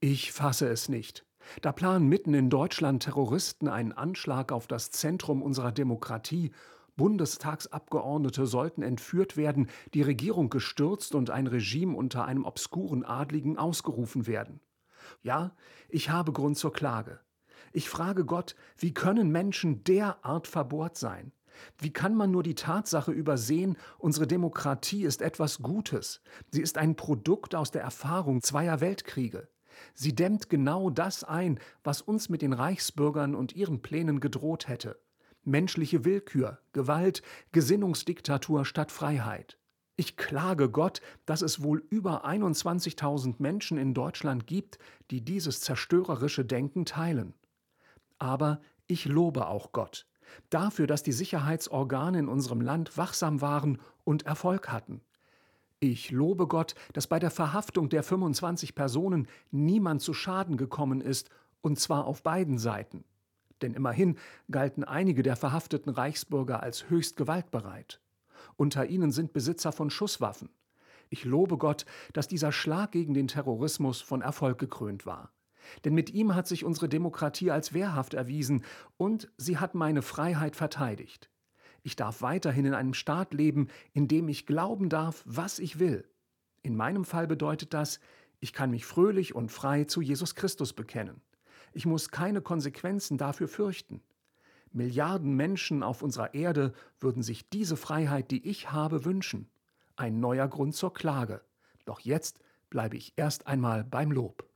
Ich fasse es nicht. Da planen mitten in Deutschland Terroristen einen Anschlag auf das Zentrum unserer Demokratie. Bundestagsabgeordnete sollten entführt werden, die Regierung gestürzt und ein Regime unter einem obskuren Adligen ausgerufen werden. Ja, ich habe Grund zur Klage. Ich frage Gott, wie können Menschen derart verbohrt sein? Wie kann man nur die Tatsache übersehen, unsere Demokratie ist etwas Gutes. Sie ist ein Produkt aus der Erfahrung zweier Weltkriege. Sie dämmt genau das ein, was uns mit den Reichsbürgern und ihren Plänen gedroht hätte. Menschliche Willkür, Gewalt, Gesinnungsdiktatur statt Freiheit. Ich klage Gott, dass es wohl über 21.000 Menschen in Deutschland gibt, die dieses zerstörerische Denken teilen. Aber ich lobe auch Gott dafür, dass die Sicherheitsorgane in unserem Land wachsam waren und Erfolg hatten. Ich lobe Gott, dass bei der Verhaftung der 25 Personen niemand zu Schaden gekommen ist, und zwar auf beiden Seiten. Denn immerhin galten einige der verhafteten Reichsbürger als höchst gewaltbereit. Unter ihnen sind Besitzer von Schusswaffen. Ich lobe Gott, dass dieser Schlag gegen den Terrorismus von Erfolg gekrönt war. Denn mit ihm hat sich unsere Demokratie als wehrhaft erwiesen und sie hat meine Freiheit verteidigt. Ich darf weiterhin in einem Staat leben, in dem ich glauben darf, was ich will. In meinem Fall bedeutet das, ich kann mich fröhlich und frei zu Jesus Christus bekennen. Ich muss keine Konsequenzen dafür fürchten. Milliarden Menschen auf unserer Erde würden sich diese Freiheit, die ich habe, wünschen. Ein neuer Grund zur Klage. Doch jetzt bleibe ich erst einmal beim Lob.